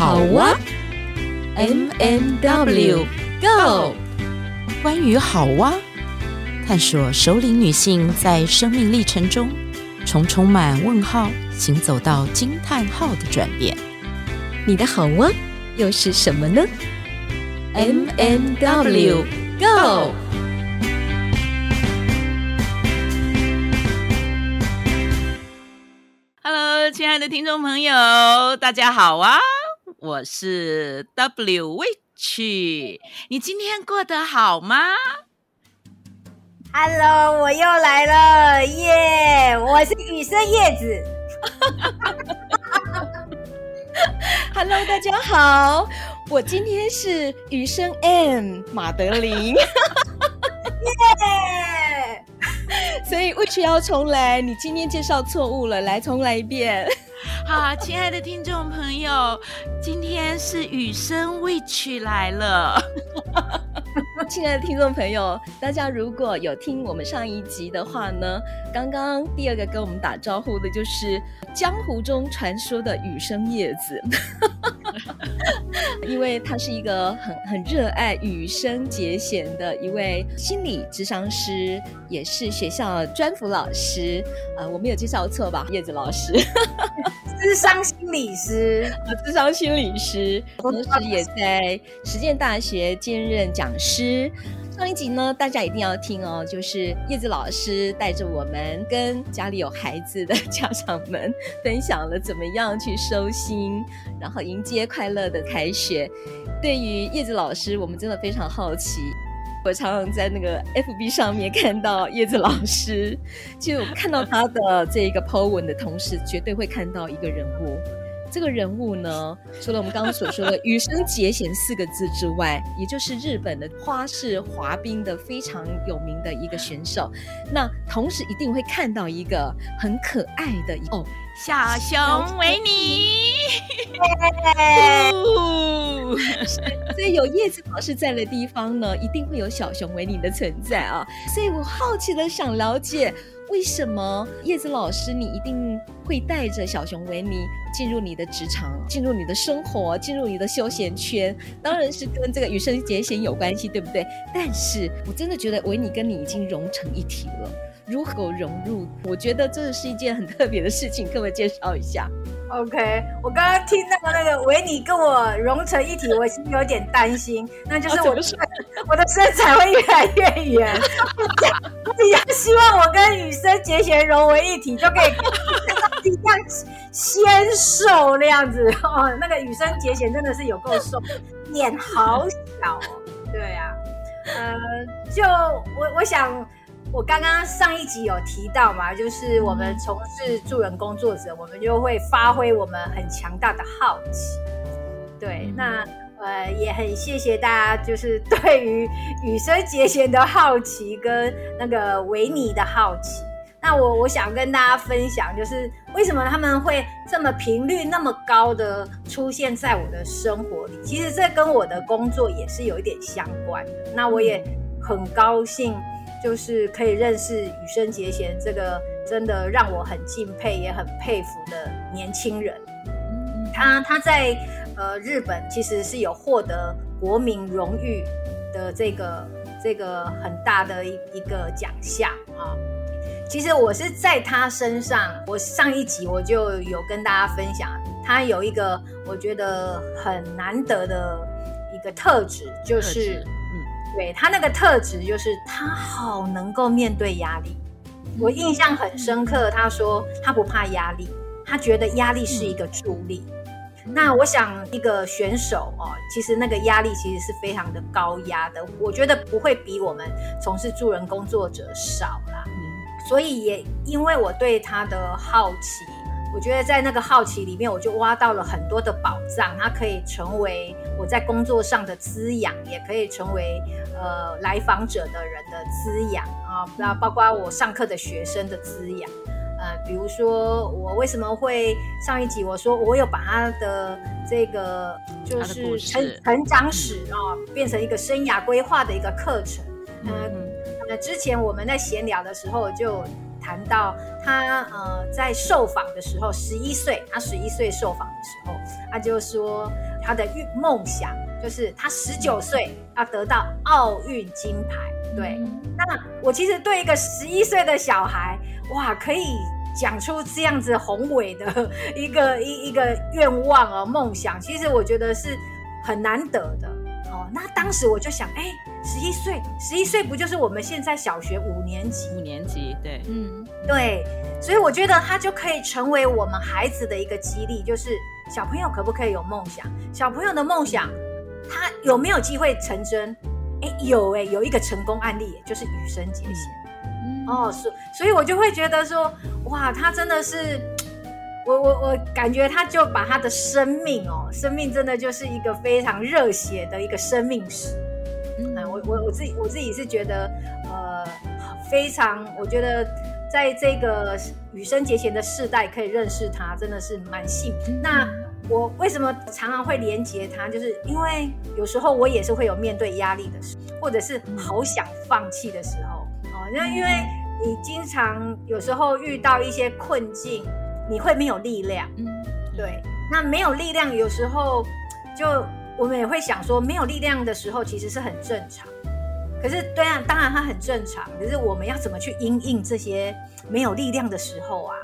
好哇，M M W Go，关于好哇，探索首领女性在生命历程中从充满问号行走到惊叹号的转变。你的好哇又是什么呢？M&W Go。亲爱的听众朋友，大家好啊！我是 W Witch，你今天过得好吗？Hello，我又来了，耶、yeah！我是雨生叶子。Hello，大家好，我今天是雨生 M 马德琳。耶!所以 Witch 要重来，你今天介绍错误了，来重来一遍。好，亲爱的听众朋友，今天是雨声 Witch 来了。亲爱的听众朋友，大家如果有听我们上一集的话呢，刚刚第二个跟我们打招呼的就是江湖中传说的雨声叶子，因为他是一个很很热爱羽生结弦的一位心理智商师，也是学校专辅老师。呃，我没有介绍错吧？叶子老师，智商心理师，智商心理师，同时也在实践大学兼任讲师。上一集呢，大家一定要听哦，就是叶子老师带着我们跟家里有孩子的家长们分享了怎么样去收心，然后迎接快乐的开学。对于叶子老师，我们真的非常好奇。我常常在那个 FB 上面看到叶子老师，就看到他的这一个 po 文的同时，绝对会看到一个人物。这个人物呢，除了我们刚刚所说的 羽生结弦四个字之外，也就是日本的花式滑冰的非常有名的一个选手。那同时一定会看到一个很可爱的哦，小熊维尼。所以有叶子老师在的地方呢，一定会有小熊维尼的存在啊。所以我好奇的想了解。为什么叶子老师，你一定会带着小熊维尼进入你的职场，进入你的生活，进入你的休闲圈？当然是跟这个羽生结弦有关系，对不对？但是我真的觉得维尼跟你已经融成一体了，如何融入？我觉得这是一件很特别的事情，可不可以介绍一下？OK，我刚刚听到那个维尼跟我融成一体，我已经有点担心，那就是我的 我的身材会越来越圆。比较希望我跟羽生结弦融为一体，就可以一样纤瘦那样子 哦。那个羽生结弦真的是有够瘦，脸好小哦。对啊，呃，就我我想。我刚刚上一集有提到嘛，就是我们从事助人工作者，我们就会发挥我们很强大的好奇。对，那呃也很谢谢大家，就是对于羽生结弦的好奇跟那个维尼的好奇。那我我想跟大家分享，就是为什么他们会这么频率那么高的出现在我的生活里。其实这跟我的工作也是有一点相关的。那我也很高兴。就是可以认识羽生结弦这个真的让我很敬佩也很佩服的年轻人。他他在呃日本其实是有获得国民荣誉的这个这个很大的一一个奖项啊。其实我是在他身上，我上一集我就有跟大家分享，他有一个我觉得很难得的一个特质，就是。对，他那个特质就是他好能够面对压力，我印象很深刻。他说他不怕压力，他觉得压力是一个助力。那我想一个选手哦，其实那个压力其实是非常的高压的，我觉得不会比我们从事助人工作者少啦。嗯所以也因为我对他的好奇。我觉得在那个好奇里面，我就挖到了很多的宝藏。他可以成为我在工作上的滋养，也可以成为呃来访者的人的滋养啊。那包括我上课的学生的滋养。呃，比如说我为什么会上一集我说我有把他的这个就是成成长史啊，变成一个生涯规划的一个课程。嗯，那之前我们在闲聊的时候就。谈到他呃在受访的时候，十一岁，他十一岁受访的时候，他就说，他的梦想就是他十九岁要得到奥运金牌。对，嗯、那我其实对一个十一岁的小孩，哇，可以讲出这样子宏伟的一个 一一个愿望啊梦想，其实我觉得是很难得的。哦，那当时我就想，哎，十一岁，十一岁不就是我们现在小学五年级？五年级，对，嗯，对，所以我觉得他就可以成为我们孩子的一个激励，就是小朋友可不可以有梦想？小朋友的梦想，他有没有机会成真？哎，有哎，有一个成功案例，就是羽生结弦。嗯、哦，所所以，我就会觉得说，哇，他真的是，我我我感觉他就把他的生命哦，生命真的就是一个非常热血的一个生命史。嗯，我我我自己我自己是觉得，呃，非常，我觉得在这个羽生结弦的世代可以认识他，真的是蛮幸福。嗯、那。我为什么常常会连接他？就是因为有时候我也是会有面对压力的时候，或者是好想放弃的时候哦。那因为你经常有时候遇到一些困境，你会没有力量。嗯，对。那没有力量，有时候就我们也会想说，没有力量的时候其实是很正常。可是，对啊，当然它很正常。可是我们要怎么去因应这些没有力量的时候啊？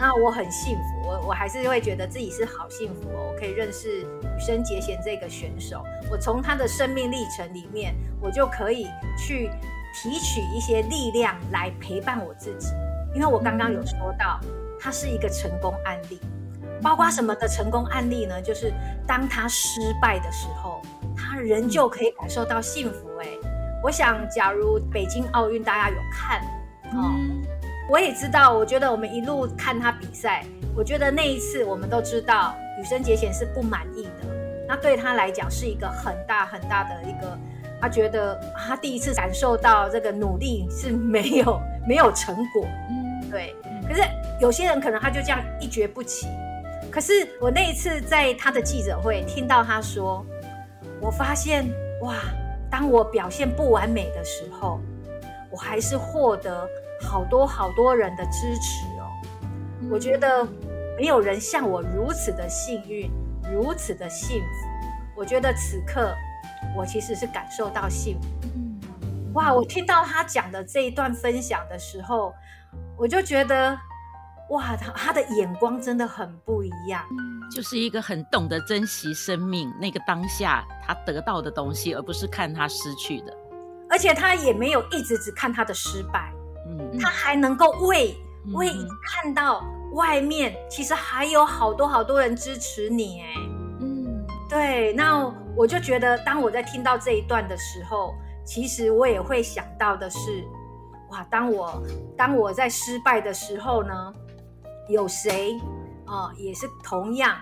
那我很幸福，我我还是会觉得自己是好幸福哦，我可以认识羽生结弦这个选手。我从他的生命历程里面，我就可以去提取一些力量来陪伴我自己。因为我刚刚有说到，他是一个成功案例，包括什么的成功案例呢？就是当他失败的时候，他仍旧可以感受到幸福。哎，我想，假如北京奥运大家有看哦。我也知道，我觉得我们一路看他比赛，我觉得那一次我们都知道羽生结弦是不满意的。那对他来讲是一个很大很大的一个，他觉得他第一次感受到这个努力是没有 没有成果。嗯，对。可是有些人可能他就这样一蹶不起。可是我那一次在他的记者会听到他说，我发现哇，当我表现不完美的时候，我还是获得。好多好多人的支持哦，嗯、我觉得没有人像我如此的幸运，如此的幸福。我觉得此刻我其实是感受到幸福。嗯、哇，我听到他讲的这一段分享的时候，我就觉得哇，他他的眼光真的很不一样，就是一个很懂得珍惜生命那个当下他得到的东西，而不是看他失去的。而且他也没有一直只看他的失败。嗯他还能够为为看到外面其实还有好多好多人支持你，哎，嗯，对。那我就觉得，当我在听到这一段的时候，其实我也会想到的是，哇，当我当我在失败的时候呢，有谁啊，也是同样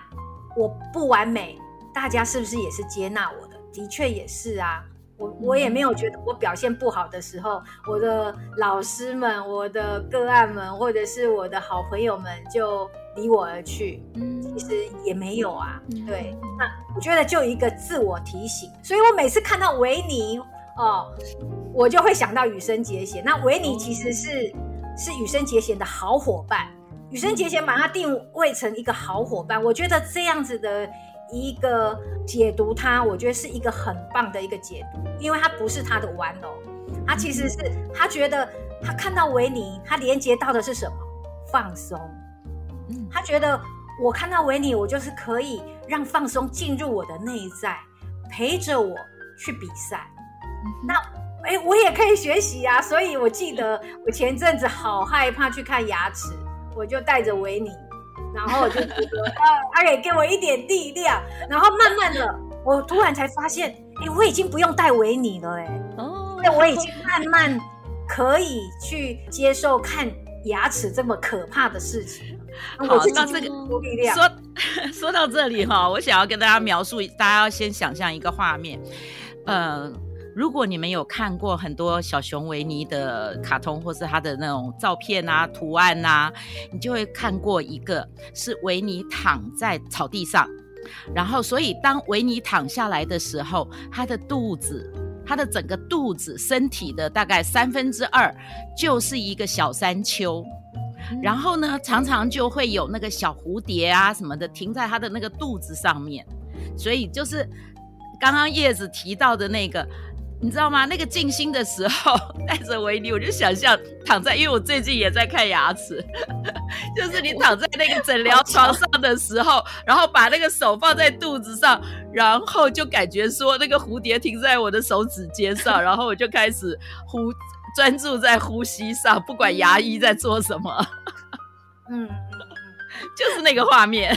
我不完美，大家是不是也是接纳我的？的确也是啊。我我也没有觉得我表现不好的时候，我的老师们、我的个案们，或者是我的好朋友们就离我而去。嗯，其实也没有啊。对，那我觉得就一个自我提醒。所以我每次看到维尼哦，我就会想到羽生结弦。那维尼其实是是羽生结弦的好伙伴，羽生结弦把他定位成一个好伙伴。我觉得这样子的。一个解读他，我觉得是一个很棒的一个解读，因为他不是他的玩偶，他其实是他觉得他看到维尼，他连接到的是什么？放松。他觉得我看到维尼，我就是可以让放松进入我的内在，陪着我去比赛。那哎，我也可以学习啊，所以我记得我前阵子好害怕去看牙齿，我就带着维尼。然后我就觉得，他他可以给我一点力量，然后慢慢的，我突然才发现，哎，我已经不用带维尼了，哎，哦，我已经慢慢可以去接受看牙齿这么可怕的事情。好，那这个说 说到这里哈，我想要跟大家描述，大家要先想象一个画面，呃。如果你们有看过很多小熊维尼的卡通，或是他的那种照片啊、图案啊，你就会看过一个是维尼躺在草地上，然后所以当维尼躺下来的时候，他的肚子，他的整个肚子身体的大概三分之二就是一个小山丘，然后呢，常常就会有那个小蝴蝶啊什么的停在他的那个肚子上面。所以就是刚刚叶子提到的那个。你知道吗？那个静心的时候，带着维尼，我就想象躺在，因为我最近也在看牙齿，就是你躺在那个诊疗床上的时候，然后把那个手放在肚子上，然后就感觉说那个蝴蝶停在我的手指尖上，然后我就开始呼专注在呼吸上，不管牙医在做什么，嗯，就是那个画面，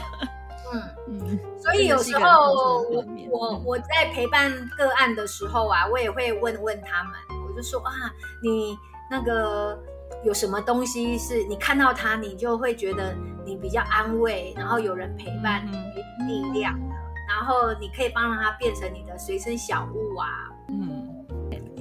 嗯嗯。所以有时候我我我在陪伴个案的时候啊，我也会问问他们，我就说啊，你那个有什么东西是你看到它，你就会觉得你比较安慰，然后有人陪伴你，力量的，然后你可以帮让它变成你的随身小物啊，嗯，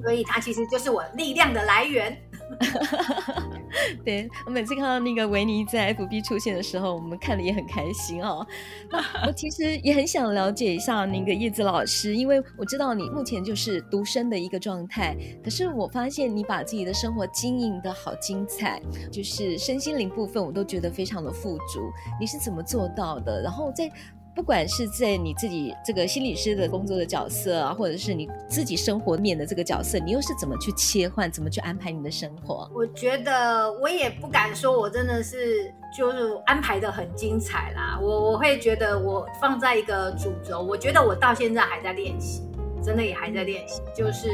所以它其实就是我力量的来源。对，我每次看到那个维尼在 FB 出现的时候，我们看了也很开心哦。我其实也很想了解一下那个叶子老师，因为我知道你目前就是独身的一个状态，可是我发现你把自己的生活经营的好精彩，就是身心灵部分我都觉得非常的富足。你是怎么做到的？然后在。不管是在你自己这个心理师的工作的角色啊，或者是你自己生活面的这个角色，你又是怎么去切换，怎么去安排你的生活？我觉得我也不敢说，我真的是就是安排的很精彩啦。我我会觉得我放在一个主轴，我觉得我到现在还在练习，真的也还在练习，就是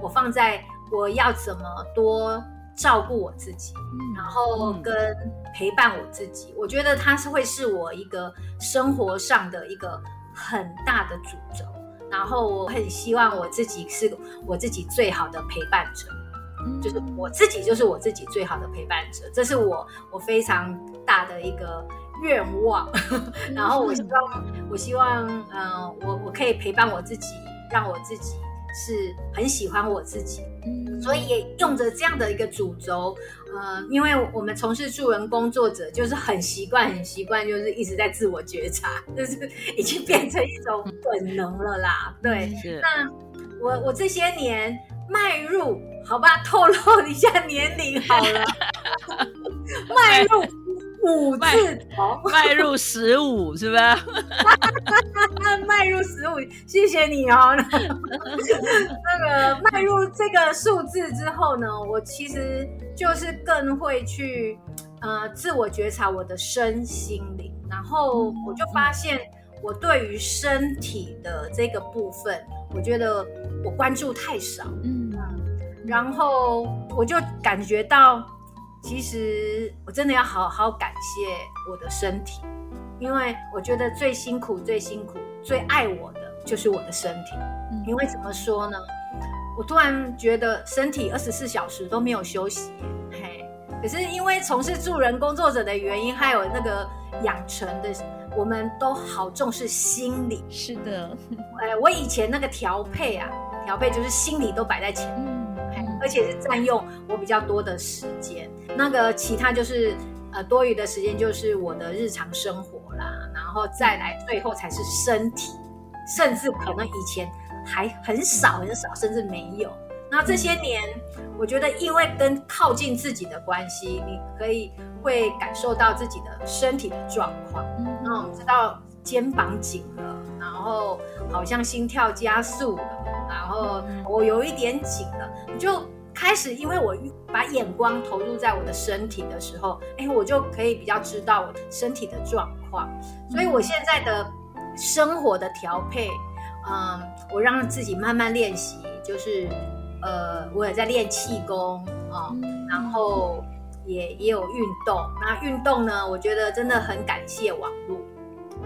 我放在我要怎么多。照顾我自己，然后跟陪伴我自己，我觉得它是会是我一个生活上的一个很大的主轴。然后我很希望我自己是我自己最好的陪伴者，就是我自己就是我自己最好的陪伴者，这是我我非常大的一个愿望。然后我希望我希望嗯、呃，我我可以陪伴我自己，让我自己。是很喜欢我自己，嗯，所以也用着这样的一个主轴，呃，因为我们从事助人工作者，就是很习惯，很习惯，就是一直在自我觉察，就是已经变成一种本能了啦。对，是那我我这些年迈入，好吧，透露一下年龄好了，迈入。五字头，迈入十五是吧？迈入十五，谢谢你哦。那个迈入这个数字之后呢，我其实就是更会去呃自我觉察我的身心灵，然后我就发现我对于身体的这个部分，我觉得我关注太少，嗯，然后我就感觉到。其实我真的要好好感谢我的身体，因为我觉得最辛苦、最辛苦、最爱我的就是我的身体。因为怎么说呢？我突然觉得身体二十四小时都没有休息，嘿。可是因为从事助人工作者的原因，还有那个养成的，我们都好重视心理。是的，哎，我以前那个调配啊，调配就是心理都摆在前面。而且是占用我比较多的时间，那个其他就是呃多余的时间就是我的日常生活啦，然后再来最后才是身体，甚至可能以前还很少很少，甚至没有。那这些年，我觉得因为跟靠近自己的关系，你可以会感受到自己的身体的状况。那我们知道肩膀紧了，然后好像心跳加速了。然后我有一点紧了，我就开始，因为我把眼光投入在我的身体的时候，哎，我就可以比较知道我身体的状况。所以我现在的生活的调配，嗯，我让自己慢慢练习，就是呃，我也在练气功啊，然后也也有运动。那运动呢，我觉得真的很感谢网络。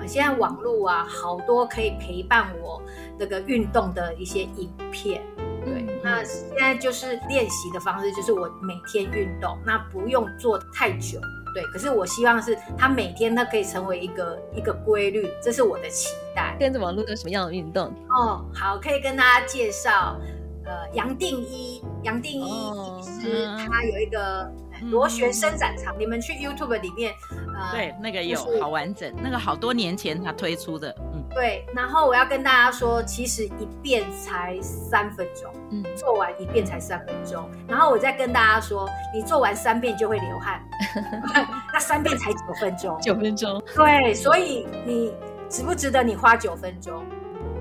现在网络啊，好多可以陪伴我那个运动的一些影片。对，那现在就是练习的方式，就是我每天运动，那不用做太久。对，可是我希望是他每天他可以成为一个一个规律，这是我的期待。跟着网络有什么样的运动？哦，好，可以跟大家介绍，呃，杨定一，杨定一医师，哦，他有一个。螺旋伸展场，嗯、你们去 YouTube 里面，呃，对，那个有、就是、好完整，那个好多年前他推出的，嗯，对。然后我要跟大家说，其实一遍才三分钟，嗯，做完一遍才三分钟。然后我再跟大家说，你做完三遍就会流汗，那三遍才九分钟，九分钟，对。所以你值不值得你花九分钟？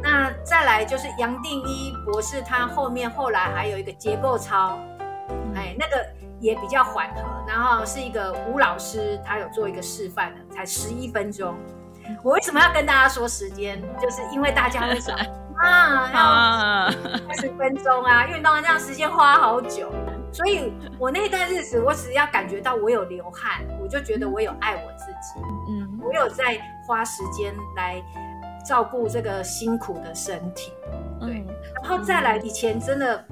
那再来就是杨定一博士，他后面后来还有一个结构操，哎，那个也比较缓和。然后是一个吴老师，他有做一个示范的，才十一分钟。我为什么要跟大家说时间？就是因为大家会想 啊，要二十分钟啊，运动这样时间花好久。所以我那段日子，我只要感觉到我有流汗，我就觉得我有爱我自己。嗯，我有在花时间来照顾这个辛苦的身体。对，然后再来，以前真的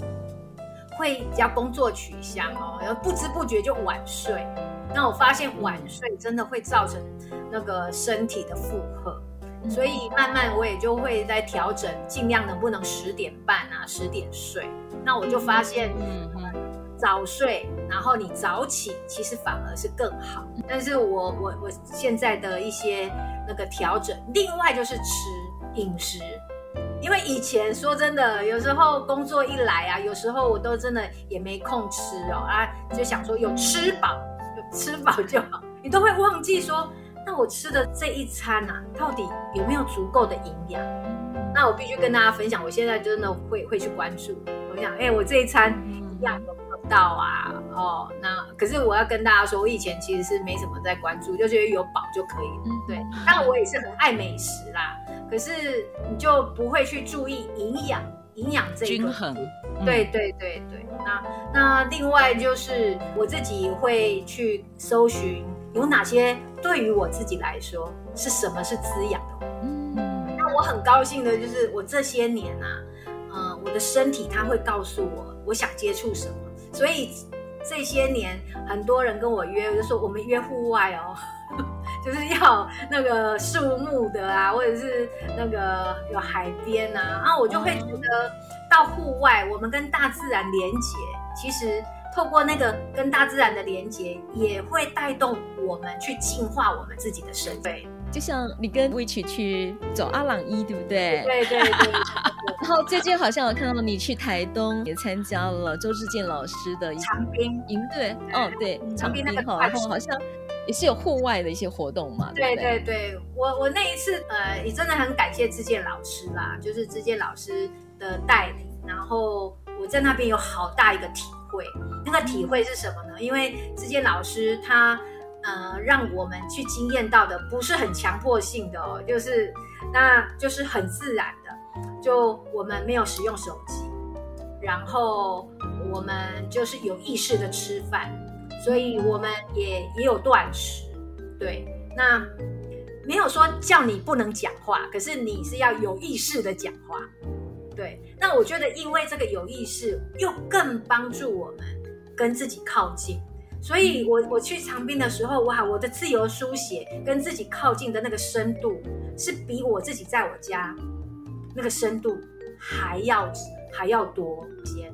会比较工作取向哦，然后不知不觉就晚睡。那我发现晚睡真的会造成那个身体的负荷，所以慢慢我也就会在调整，尽量能不能十点半啊，十点睡。那我就发现，嗯早睡，然后你早起，其实反而是更好。但是我我我现在的一些那个调整，另外就是吃饮食，因为以前说真的，有时候工作一来啊，有时候我都真的也没空吃哦啊，就想说有吃饱，有吃饱就好，你都会忘记说，那我吃的这一餐啊，到底有没有足够的营养？那我必须跟大家分享，我现在真的会会去关注，我想，哎，我这一餐营养有。到啊，哦，那可是我要跟大家说，我以前其实是没什么在关注，就觉得有饱就可以了。对，当然我也是很爱美食啦，可是你就不会去注意营养，营养这一个均衡。对对对对，那那另外就是我自己会去搜寻有哪些对于我自己来说是什么是滋养的。嗯，那我很高兴的就是我这些年啊，嗯，我的身体它会告诉我我想接触什么。所以这些年，很多人跟我约，就说我们约户外哦，就是要那个树木的啊，或者是那个有海边啊，然后我就会觉得到户外，我们跟大自然连结，其实透过那个跟大自然的连结，也会带动我们去净化我们自己的身体。就像你跟 Witch 去走阿朗伊，对不对？对对对，然后最近好像我看到你去台东也参加了周志健老师的长兵营队。哦，对，长兵那个，然后好像也是有户外的一些活动嘛。对对对，我我那一次呃，也真的很感谢志健老师啦，就是志健老师的带领，然后我在那边有好大一个体会。那个体会是什么呢？因为志健老师他。呃，让我们去经验到的不是很强迫性的哦，就是那就是很自然的，就我们没有使用手机，然后我们就是有意识的吃饭，所以我们也也有断食，对，那没有说叫你不能讲话，可是你是要有意识的讲话，对，那我觉得因为这个有意识，又更帮助我们跟自己靠近。所以我，我去长滨的时候，哇，我的自由书写跟自己靠近的那个深度，是比我自己在我家那个深度还要还要多些。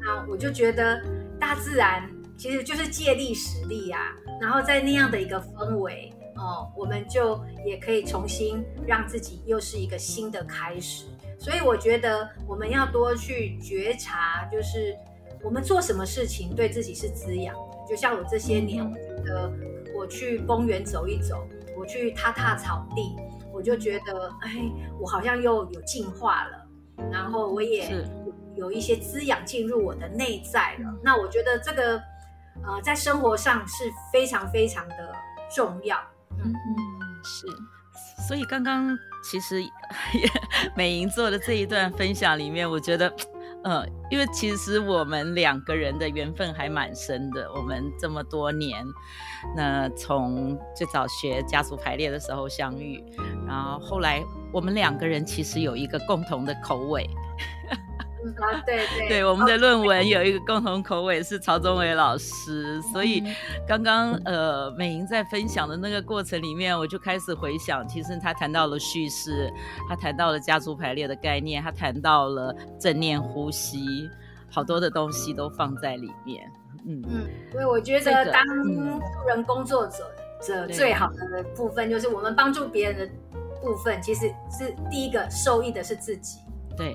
那我就觉得，大自然其实就是借力使力啊。然后在那样的一个氛围哦，我们就也可以重新让自己又是一个新的开始。所以，我觉得我们要多去觉察，就是我们做什么事情对自己是滋养。就像我这些年，我觉得我去公园走一走，我去踏踏草地，我就觉得，哎，我好像又有进化了，然后我也有一些滋养进入我的内在了。那我觉得这个，呃，在生活上是非常非常的重要。嗯嗯，是。所以刚刚其实美莹做的这一段分享里面，我觉得。嗯，因为其实我们两个人的缘分还蛮深的。我们这么多年，那从最早学家族排列的时候相遇，然后后来我们两个人其实有一个共同的口味。啊，对对，对，我们的论文有一个共同口尾是曹宗伟老师，所以刚刚呃美莹在分享的那个过程里面，我就开始回想，其实他谈到了叙事，他谈到了家族排列的概念，他谈到了正念呼吸，好多的东西都放在里面。嗯嗯，所以我觉得当助人工作者者最好的部分，就是我们帮助别人的部分，其实是第一个受益的是自己。对。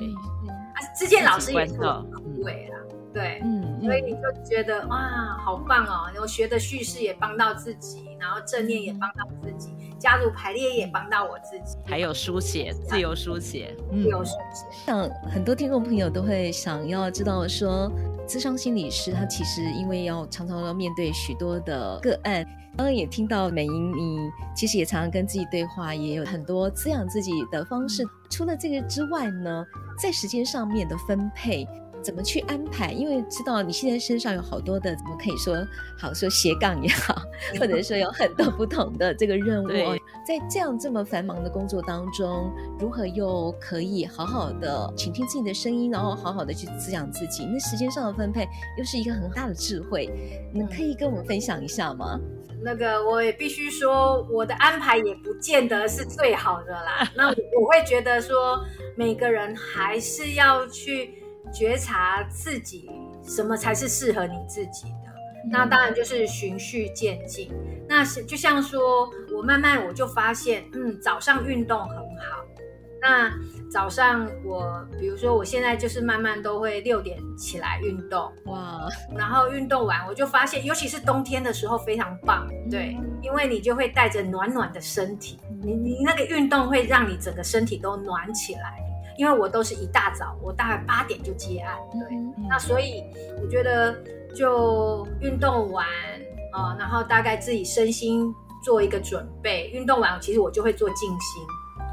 志健老师也是很伟啦，对，嗯，所以你就觉得哇，好棒哦！然后学的叙事也帮到自己，然后正念也帮到自己，家族排列也帮到我自己，还有书写，自由书写，自由书写。像很多听众朋友都会想要知道说，咨商心理师他其实因为要常常要面对许多的个案，刚刚也听到美英你其实也常常跟自己对话，也有很多滋养自己的方式。除了这个之外呢，在时间上面的分配。怎么去安排？因为知道你现在身上有好多的，怎么可以说好说斜杠也好，或者说有很多不同的这个任务。对在这样这么繁忙的工作当中，如何又可以好好的倾听自己的声音，然后好好的去滋养自己？那时间上的分配又是一个很大的智慧，你可以跟我们分享一下吗？那个我也必须说，我的安排也不见得是最好的啦。那，我会觉得说，每个人还是要去。觉察自己什么才是适合你自己的，那当然就是循序渐进。那是就像说，我慢慢我就发现，嗯，早上运动很好。那早上我，比如说我现在就是慢慢都会六点起来运动，哇，然后运动完我就发现，尤其是冬天的时候非常棒，对，因为你就会带着暖暖的身体，你你那个运动会让你整个身体都暖起来。因为我都是一大早，我大概八点就接案，对，嗯嗯、那所以我觉得就运动完啊、呃，然后大概自己身心做一个准备。运动完，其实我就会做静心，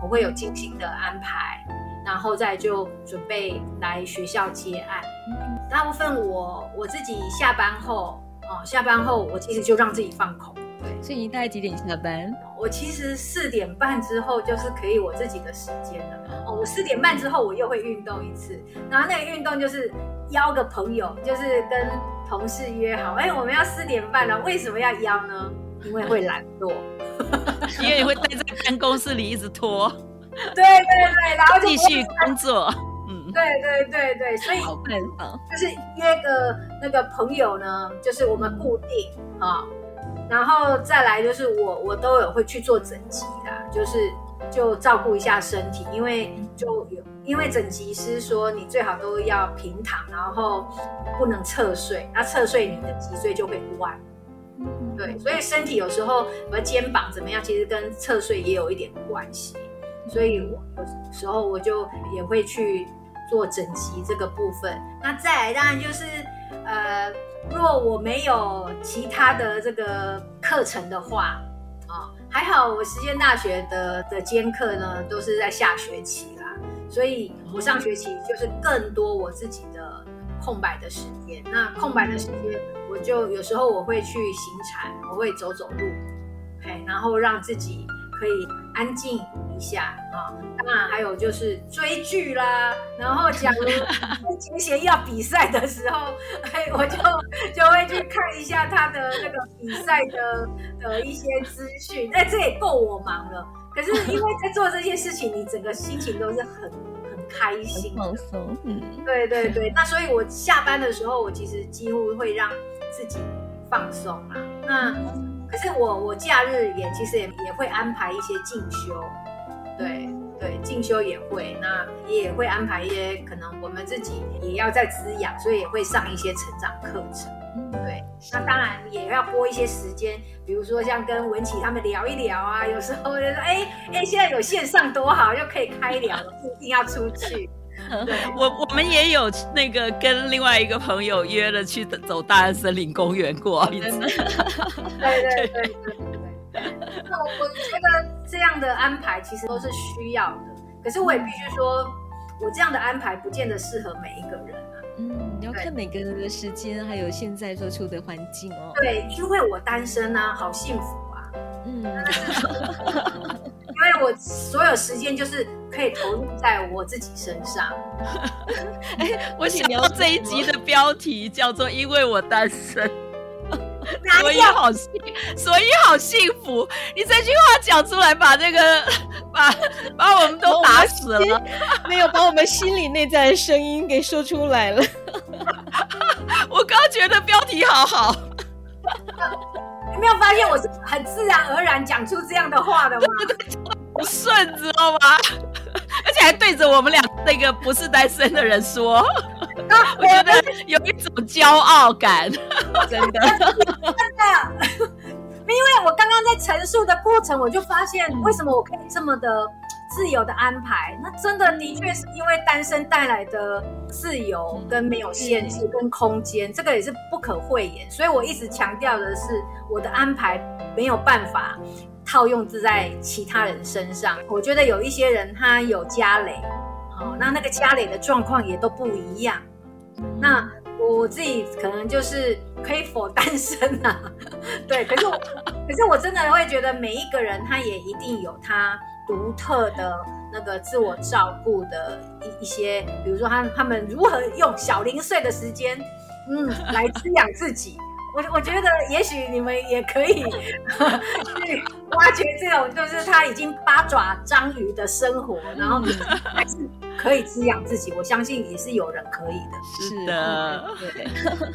我会有静心的安排，然后再就准备来学校接案。大部分我我自己下班后，哦、呃，下班后我其实就让自己放空。对，所以你大概几点下班？我其实四点半之后就是可以我自己的时间了。哦，我四点半之后我又会运动一次，然后那个运动就是邀个朋友，就是跟同事约好，哎，我们要四点半了。为什么要邀呢？因为会懒惰，因为你会待在办公室里一直拖。对对对，然后就继续工作。嗯，对对对对，所以好办法就是约个那个朋友呢，就是我们固定啊。然后再来就是我我都有会去做整脊的，就是就照顾一下身体，因为就有因为整脊师说你最好都要平躺，然后不能侧睡，那侧睡你的脊椎就会弯。对，所以身体有时候我肩膀怎么样，其实跟侧睡也有一点关系，所以我有时候我就也会去做整脊这个部分。那再来当然就是呃。若我没有其他的这个课程的话，啊，还好我实践大学的的兼课呢，都是在下学期啦，所以我上学期就是更多我自己的空白的时间。那空白的时间，我就有时候我会去行禅，我会走走路，嘿，然后让自己可以安静一下啊。当然还有就是追剧啦，然后假如 金贤要比赛的时候，哎，我就就会去看一下他的那个比赛的的一些资讯。哎，这也够我忙了。可是因为在做这些事情，你整个心情都是很很开心、放松。嗯，对对对。那所以我下班的时候，我其实几乎会让自己放松啊。那可是我我假日也其实也也会安排一些进修，对。对，进修也会，那也会安排一些，可能我们自己也要在滋养，所以也会上一些成长课程。对，那当然也要拨一些时间，比如说像跟文琪他们聊一聊啊，有时候就说，哎哎，现在有线上多好，又可以开聊了，不一定要出去。对，我我们也有那个跟另外一个朋友约了去走大安森林公园过一次。对对对对对。那我我觉得这样的安排其实都是需要的，可是我也必须说，我这样的安排不见得适合每一个人啊。嗯，你要看每个人的时间，还有现在所处的环境哦。对，因为我单身啊，好幸福啊。嗯，因为我所有时间就是可以投入在我自己身上。哎，我想要这一集的标题叫做“因为我单身”。所以好幸，所以好幸福。你这句话讲出来，把这个 把把我们都打死了，没有把我们心里内在的声音给说出来了。我刚刚觉得标题好好，你没有发现我是很自然而然讲出这样的话的吗？不顺，知道吗？而且还对着我们俩那个不是单身的人说。我觉得有一种骄傲感，真的，真的。因为我刚刚在陈述的过程，我就发现为什么我可以这么的自由的安排。那真的的确是因为单身带来的自由跟没有限制跟空间，这个也是不可讳言。所以我一直强调的是，我的安排没有办法套用在其他人身上。我觉得有一些人他有家累，哦，那那个家累的状况也都不一样。那我自己可能就是可以否单身啊，对，可是我，可是我真的会觉得每一个人他也一定有他独特的那个自我照顾的一一些，比如说他他们如何用小零碎的时间，嗯，来滋养自己。我我觉得也许你们也可以 去挖掘这种，就是他已经八爪章鱼的生活，然后还是可以滋养自己。我相信也是有人可以的。是的，对，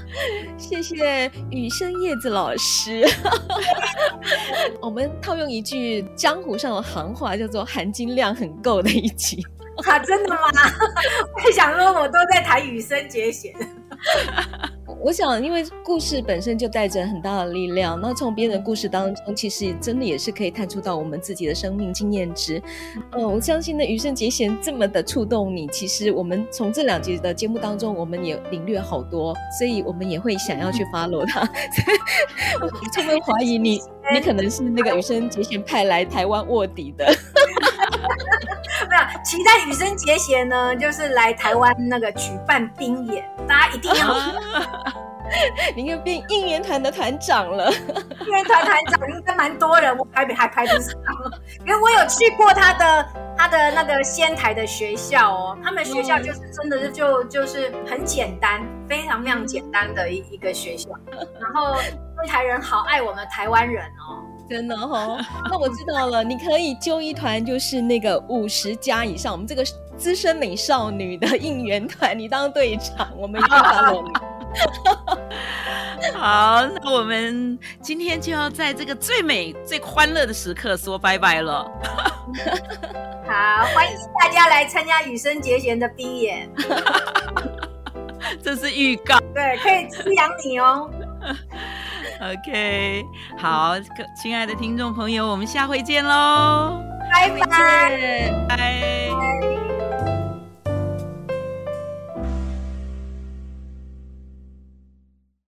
谢谢雨生叶子老师。我们套用一句江湖上的行话，叫做含金量很够的一集。啊，真的吗？我想说，我都在谈羽生结弦。我想，因为故事本身就带着很大的力量，那从别人的故事当中，其实真的也是可以探出到我们自己的生命经验值。嗯，我相信呢，余生结弦这么的触动你，其实我们从这两集的节目当中，我们也领略好多，所以我们也会想要去 follow 他。我 充分怀疑你，你可能是那个余生结弦派来台湾卧底的。没有，期待羽生结弦呢，就是来台湾那个举办冰演，大家一定要。你又变应援团的团长了，应援团团长应该蛮多人，我排比还排不上。因为我有去过他的他的那个仙台的学校哦，他们学校就是真的是就就是很简单，非常非常简单的一一个学校。然后仙台人好爱我们台湾人哦。真的哈、哦，那我知道了，你可以揪一团，就是那个五十加以上，我们这个资深美少女的应援团，你当队长，我们一定帮你。好，那我们今天就要在这个最美、最欢乐的时刻说拜拜了。好，欢迎大家来参加羽生结弦的冰演。这是预告，对，可以滋养你哦。OK，好，亲爱的听众朋友，我们下回见喽，拜拜，拜。